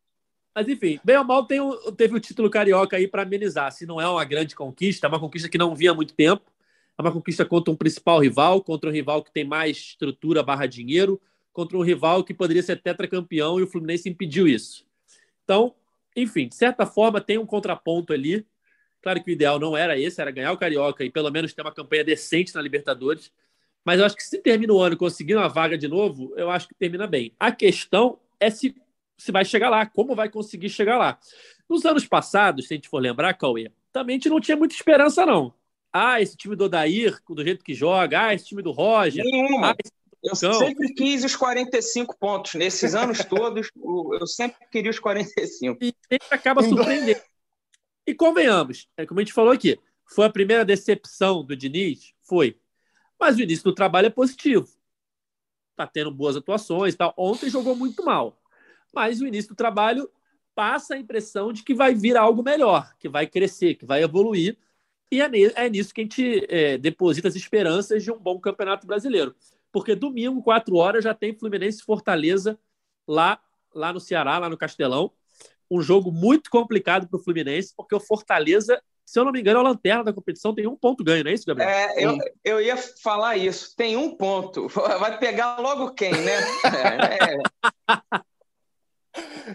Mas enfim, bem ou mal tem o, teve o título carioca aí para amenizar. Se não é uma grande conquista, é uma conquista que não vinha há muito tempo, é uma conquista contra um principal rival, contra um rival que tem mais estrutura barra dinheiro, contra um rival que poderia ser tetracampeão e o Fluminense impediu isso. Então, enfim, de certa forma tem um contraponto ali. Claro que o ideal não era esse, era ganhar o Carioca e pelo menos ter uma campanha decente na Libertadores. Mas eu acho que se termina o ano conseguindo uma vaga de novo, eu acho que termina bem. A questão é se, se vai chegar lá, como vai conseguir chegar lá. Nos anos passados, se a gente for lembrar, Cauê, também a gente não tinha muita esperança, não. Ah, esse time do Odair, do jeito que joga. Ah, esse time do Roger. Ah, eu sempre quis os 45 pontos. Nesses anos todos, eu sempre queria os 45. E sempre acaba surpreendendo. E convenhamos, é como a gente falou aqui, foi a primeira decepção do Diniz? Foi. Mas o início do trabalho é positivo. Tá tendo boas atuações tal. Ontem jogou muito mal. Mas o início do trabalho passa a impressão de que vai vir algo melhor, que vai crescer, que vai evoluir. E é, é nisso que a gente é, deposita as esperanças de um bom campeonato brasileiro. Porque domingo, quatro horas, já tem Fluminense Fortaleza lá, lá no Ceará, lá no Castelão. Um jogo muito complicado para o Fluminense, porque o Fortaleza se eu não me engano, a lanterna da competição tem um ponto ganho, não é isso, Gabriel? É, eu, eu ia falar isso. Tem um ponto. Vai pegar logo quem, né? É, é.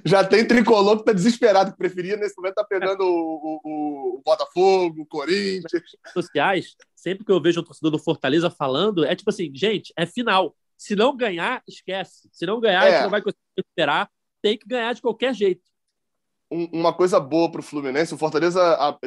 Já tem tricolor que está desesperado, que preferia nesse momento tá pegando o, o, o, Botafogo, o Corinthians. Sociais, sempre que eu vejo um torcedor do Fortaleza falando, é tipo assim, gente, é final. Se não ganhar, esquece. Se não ganhar, é. a gente não vai conseguir esperar. Tem que ganhar de qualquer jeito uma coisa boa para o Fluminense, o Fortaleza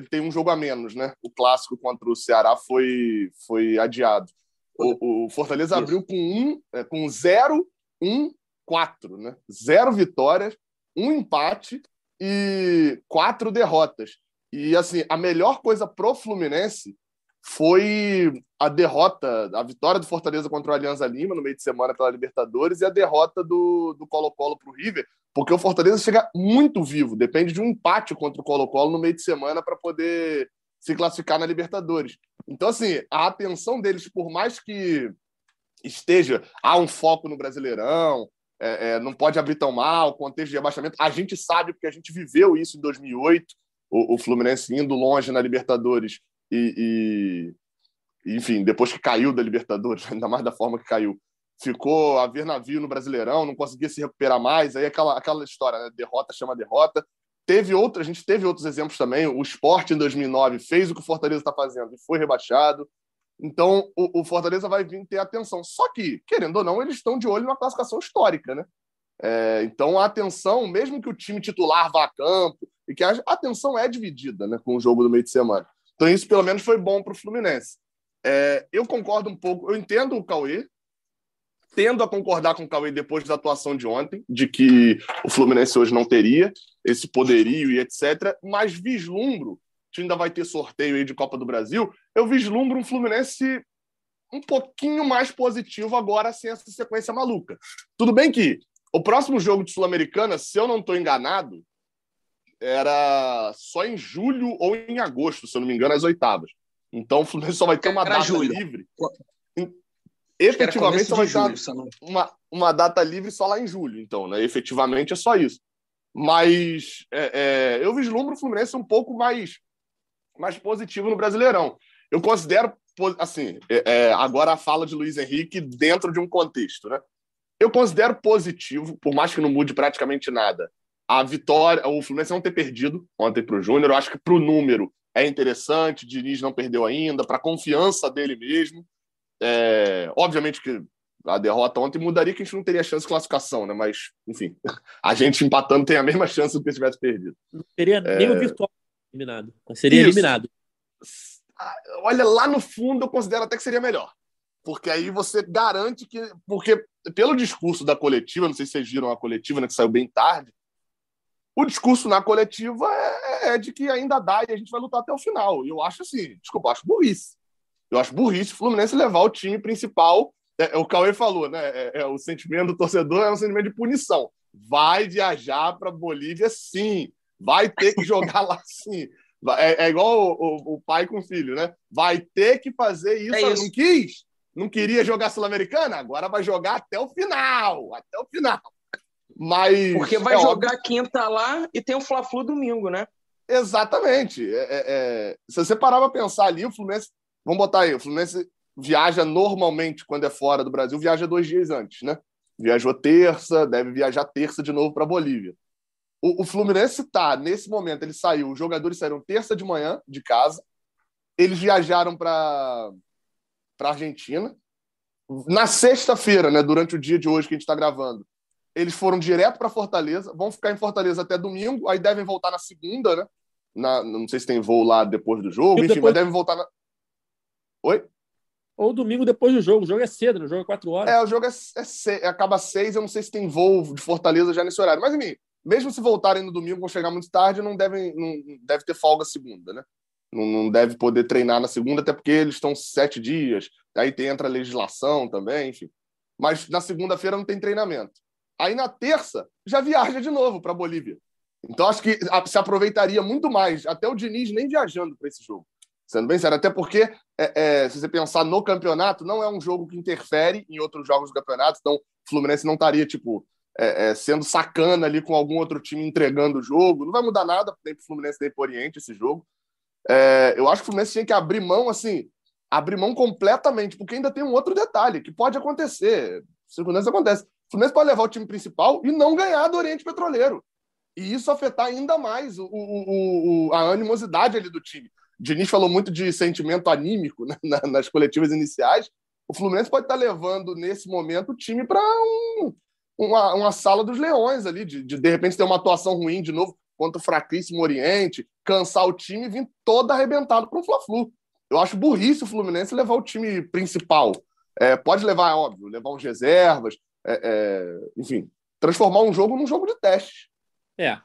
tem um jogo a menos, né? O clássico contra o Ceará foi, foi adiado. O, o Fortaleza Isso. abriu com um, é, com zero, um, quatro, né? Zero vitórias, um empate e quatro derrotas. E assim, a melhor coisa pro Fluminense foi a derrota, a vitória do Fortaleza contra o Alianza Lima no meio de semana pela Libertadores e a derrota do Colo-Colo para o River, porque o Fortaleza chega muito vivo, depende de um empate contra o Colo-Colo no meio de semana para poder se classificar na Libertadores. Então, assim, a atenção deles, por mais que esteja, há um foco no Brasileirão, é, é, não pode abrir tão mal, contexto de abaixamento, a gente sabe, porque a gente viveu isso em 2008, o, o Fluminense indo longe na Libertadores e, e, enfim, depois que caiu da Libertadores, ainda mais da forma que caiu, ficou a ver navio no Brasileirão, não conseguia se recuperar mais, aí aquela, aquela história, né? derrota chama derrota. Teve outra, a gente teve outros exemplos também. O Sport em 2009 fez o que o Fortaleza está fazendo e foi rebaixado. Então o, o, Fortaleza vai vir ter atenção. Só que, querendo ou não, eles estão de olho na classificação histórica, né? É, então a atenção, mesmo que o time titular vá a campo, e que a atenção é dividida né, com o jogo do meio de semana. Então isso pelo menos foi bom para o Fluminense. É, eu concordo um pouco, eu entendo o Cauê, tendo a concordar com o Cauê depois da atuação de ontem, de que o Fluminense hoje não teria esse poderio e etc. Mas vislumbro, que ainda vai ter sorteio aí de Copa do Brasil, eu vislumbro um Fluminense um pouquinho mais positivo agora sem essa sequência maluca. Tudo bem que o próximo jogo de Sul-Americana, se eu não estou enganado, era só em julho ou em agosto, se eu não me engano, as oitavas. Então o Fluminense só vai ter uma data julho. livre efetivamente só vai julho, uma, uma data livre só lá em julho, então, né? Efetivamente é só isso. Mas é, é, eu vislumbro o Fluminense um pouco mais, mais positivo no Brasileirão. Eu considero, assim, é, é, agora a fala de Luiz Henrique dentro de um contexto, né? Eu considero positivo, por mais que não mude praticamente nada, a vitória, o Fluminense não ter perdido ontem para o Júnior. Eu acho que para o número é interessante, o Diniz não perdeu ainda, para a confiança dele mesmo. É, obviamente que a derrota ontem mudaria que a gente não teria chance de classificação, né? Mas, enfim, a gente empatando tem a mesma chance do que se tivesse perdido. Não teria é... nem o virtual eliminado. Seria Isso. eliminado. Ah, olha, lá no fundo eu considero até que seria melhor. Porque aí você garante que. Porque, pelo discurso da coletiva, não sei se vocês viram a coletiva, né, que saiu bem tarde, o discurso na coletiva é, é de que ainda dá e a gente vai lutar até o final. E eu acho assim, desculpa, eu acho burrice. Eu acho burrice o Fluminense levar o time principal. É, é o Cauê falou, né? É, é, o sentimento do torcedor é um sentimento de punição. Vai viajar para Bolívia, sim. Vai ter que jogar lá, sim. É, é igual o, o, o, pai com o filho, né? Vai ter que fazer isso. É isso. Não quis? Não queria jogar Sul-Americana? Agora vai jogar até o final. Até o final. Mas. Porque vai é jogar óbvio... quinta lá e tem o Fla-Flu domingo, né? Exatamente. É, é, é se você parar para pensar ali, o Fluminense Vamos botar aí, o Fluminense viaja normalmente, quando é fora do Brasil, viaja dois dias antes, né? Viajou terça, deve viajar terça de novo para Bolívia. O, o Fluminense está nesse momento, ele saiu, os jogadores saíram terça de manhã de casa, eles viajaram para para Argentina. Na sexta-feira, né, durante o dia de hoje que a gente está gravando, eles foram direto para Fortaleza, vão ficar em Fortaleza até domingo, aí devem voltar na segunda, né? Na, não sei se tem voo lá depois do jogo, enfim, depois... mas devem voltar na. Oi? Ou domingo depois do jogo. O jogo é cedo, né? o jogo é quatro horas. É, o jogo é, é, acaba seis, eu não sei se tem voo de Fortaleza já nesse horário. Mas, enfim, mesmo se voltarem no domingo, vão chegar muito tarde, não devem, não deve ter folga segunda, né? Não, não deve poder treinar na segunda, até porque eles estão sete dias, aí tem, entra a legislação também, enfim. Mas na segunda-feira não tem treinamento. Aí na terça já viaja de novo para Bolívia. Então acho que se aproveitaria muito mais, até o Diniz nem viajando para esse jogo. Sendo bem sério, até porque é, é, se você pensar no campeonato, não é um jogo que interfere em outros jogos do campeonato, então o Fluminense não estaria tipo é, é sendo sacana ali com algum outro time entregando o jogo. Não vai mudar nada nem para o Fluminense nem para o Oriente esse jogo. É, eu acho que o Fluminense tinha que abrir mão assim, abrir mão completamente, porque ainda tem um outro detalhe que pode acontecer. Circunstância acontece. O Fluminense pode levar o time principal e não ganhar do Oriente Petroleiro. E isso afetar ainda mais o, o, o, a animosidade ali do time. O Diniz falou muito de sentimento anímico né, nas coletivas iniciais. O Fluminense pode estar levando, nesse momento, o time para um, uma, uma, sala dos leões ali, de, de de repente ter uma atuação ruim de novo contra o fraquíssimo Oriente, cansar o time e vir todo arrebentado para o Fla-Flu. Eu acho burrice o Fluminense levar o time principal. É, pode levar, é óbvio, levar uns reservas, é, é, enfim, transformar um jogo num jogo de teste. É.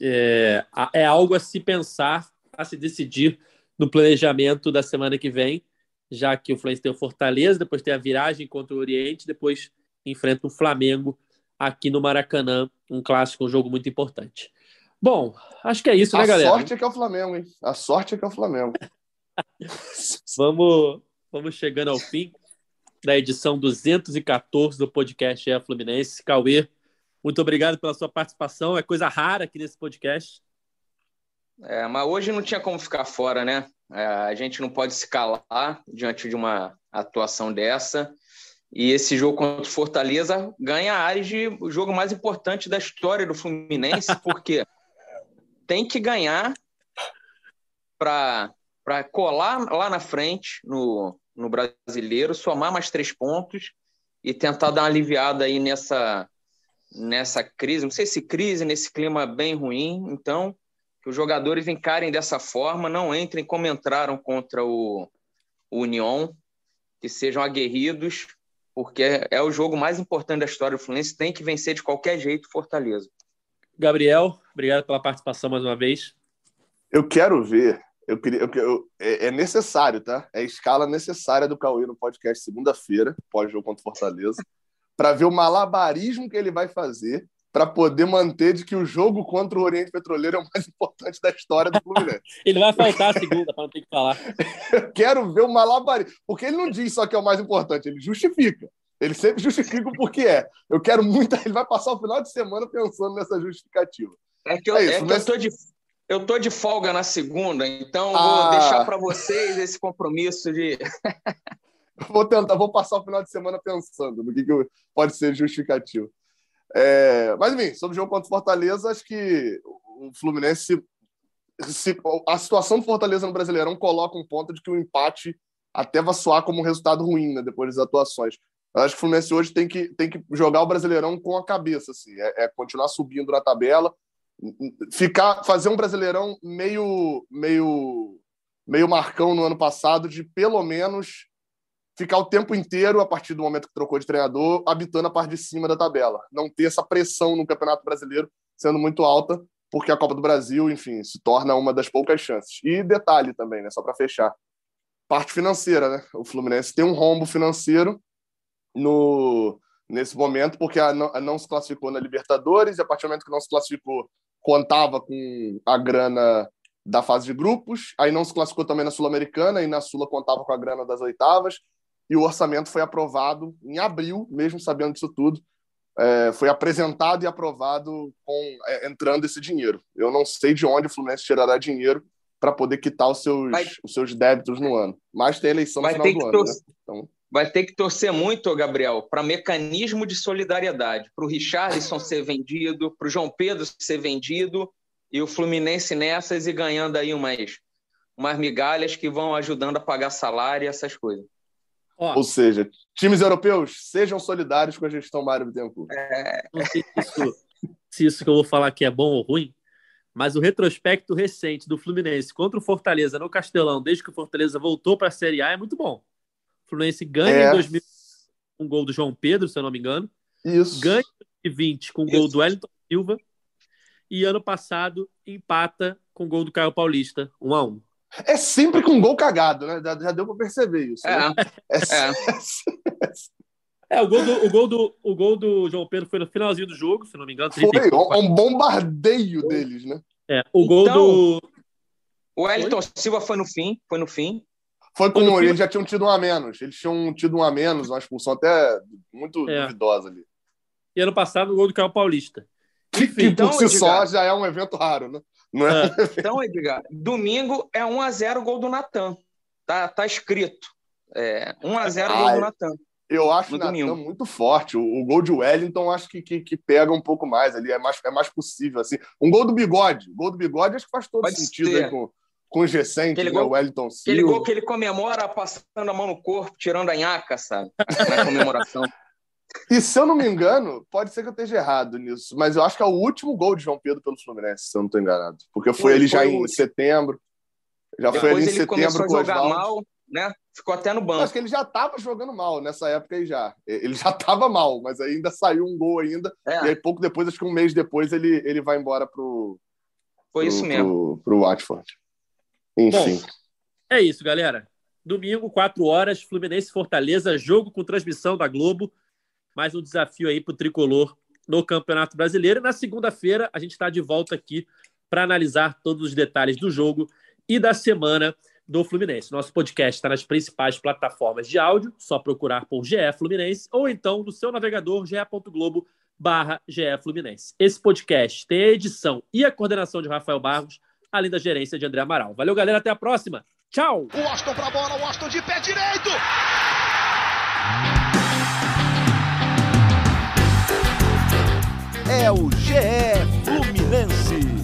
é. É algo a se pensar, a se decidir no planejamento da semana que vem, já que o Fluminense tem o Fortaleza, depois tem a viragem contra o Oriente, depois enfrenta o Flamengo aqui no Maracanã, um clássico, um jogo muito importante. Bom, acho que é isso, né, a galera? A sorte é que é o Flamengo, hein? A sorte é que é o Flamengo. vamos, vamos chegando ao fim da edição 214 do podcast É Fluminense. Cauê, muito obrigado pela sua participação. É coisa rara aqui nesse podcast. É, mas hoje não tinha como ficar fora, né? É, a gente não pode se calar diante de uma atuação dessa. E esse jogo contra o Fortaleza ganha a área de o jogo mais importante da história do Fluminense, porque tem que ganhar para colar lá na frente no, no brasileiro, somar mais três pontos e tentar dar uma aliviada aí nessa, nessa crise, não sei se crise, nesse clima bem ruim. Então, que os jogadores encarem dessa forma, não entrem como entraram contra o, o União, que sejam aguerridos, porque é, é o jogo mais importante da história do Fluminense, tem que vencer de qualquer jeito Fortaleza. Gabriel, obrigado pela participação mais uma vez. Eu quero ver eu queria, eu, eu, é, é, necessário, tá? É a escala necessária do Cauê no podcast segunda-feira, pós-jogo contra Fortaleza, para ver o malabarismo que ele vai fazer para poder manter de que o jogo contra o Oriente Petroleiro é o mais importante da história do Fluminense. ele vai faltar a segunda, para não ter que falar. eu quero ver o malabarismo. Porque ele não diz só que é o mais importante, ele justifica. Ele sempre justifica o porquê é. Eu quero muito. Ele vai passar o final de semana pensando nessa justificativa. É que eu, é isso, é que eu tô de eu tô de folga na segunda, então ah. vou deixar para vocês esse compromisso de. vou tentar, vou passar o final de semana pensando no que, que pode ser justificativo. É, mas, enfim, sobre o jogo contra o Fortaleza, acho que o Fluminense. Se, a situação do Fortaleza no Brasileirão coloca um ponto de que o empate até vai soar como um resultado ruim né, depois das atuações. Eu acho que o Fluminense hoje tem que, tem que jogar o Brasileirão com a cabeça, assim, é, é continuar subindo na tabela, ficar fazer um brasileirão meio meio meio marcão no ano passado de pelo menos ficar o tempo inteiro a partir do momento que trocou de treinador habitando a parte de cima da tabela. Não ter essa pressão no Campeonato Brasileiro sendo muito alta porque a Copa do Brasil enfim se torna uma das poucas chances. E detalhe também né só para fechar. Parte financeira né? O Fluminense tem um rombo financeiro no nesse momento porque a não, a não se classificou na Libertadores e a partir do momento que não se classificou contava com a grana da fase de grupos, aí não se classificou também na Sul-Americana, e na Sula contava com a grana das oitavas, e o orçamento foi aprovado em abril, mesmo sabendo disso tudo. É, foi apresentado e aprovado com é, entrando esse dinheiro. Eu não sei de onde o Fluminense tirará dinheiro para poder quitar os seus, vai, os seus débitos no ano. Mas tem eleição no final do ano. Né? Então vai ter que torcer muito, Gabriel, para mecanismo de solidariedade, para o Richarlison ser vendido, para o João Pedro ser vendido e o Fluminense nessas e ganhando aí umas, umas migalhas que vão ajudando a pagar salário e essas coisas. Ó, Ou seja, times europeus, sejam solidários com a gestão Mário Bittencourt. É... Não sei se isso, se isso que eu vou falar aqui é bom ou ruim, mas o retrospecto recente do Fluminense contra o Fortaleza no Castelão, desde que o Fortaleza voltou para a Série A, é muito bom. O Fluminense ganha é. em 2000 com um gol do João Pedro, se eu não me engano. Isso. Ganha em 2020 com o gol do Wellington Silva. E ano passado empata com o gol do Caio Paulista, 1 a 1 é sempre com gol cagado, né? Já, já deu para perceber isso. É. Né? É, é. é, o, gol do, o, gol do, o gol do João Pedro foi no finalzinho do jogo, se não me engano. Foi um bombardeio deles, né? É, o gol então, do. O Wellington Silva foi no fim, foi no fim. Foi com eles fim... já tinham tido um a menos. Eles tinham tido um a menos, uma expulsão até muito é. duvidosa ali. E ano passado o gol do Caio Paulista. Enfim, que por então, si só já é um evento raro, né? É? é. Então, Edgar, domingo é 1x0 gol do Natan. Tá, tá escrito. É, 1x0 gol do Natan. Eu acho o Natan muito forte. O, o, gol de Wellington acho que, que, que, pega um pouco mais ali, é mais, é mais possível. assim. Um gol do bigode. O gol do bigode acho que faz todo Pode sentido aí com, com os recentes, né? o Wellington Silva. Aquele gol que ele comemora passando a mão no corpo, tirando a nhaca, sabe? Na comemoração. E se eu não me engano, pode ser que eu esteja errado nisso, mas eu acho que é o último gol de João Pedro pelo Fluminense, se eu não estou enganado. Porque foi, foi ele já em setembro. Já Depois foi ali em setembro começou a jogar mal, né? Ficou até no banco. Acho que ele já estava jogando mal nessa época aí já. Ele já estava mal, mas ainda saiu um gol ainda. É. E aí pouco depois, acho que um mês depois, ele, ele vai embora pro. Foi pro, isso mesmo. Pro, pro Watford. Enfim. Bom, é isso, galera. Domingo, 4 horas, Fluminense Fortaleza, jogo com transmissão da Globo mais um desafio aí para o tricolor no Campeonato Brasileiro. Na segunda-feira a gente está de volta aqui para analisar todos os detalhes do jogo e da semana do Fluminense. Nosso podcast está nas principais plataformas de áudio, só procurar por GE Fluminense ou então no seu navegador ge.globo barra Fluminense. Esse podcast tem a edição e a coordenação de Rafael Barros, além da gerência de André Amaral. Valeu, galera, até a próxima. Tchau! O Austin para a bola, o Austin de pé direito! É o GE Fluminense.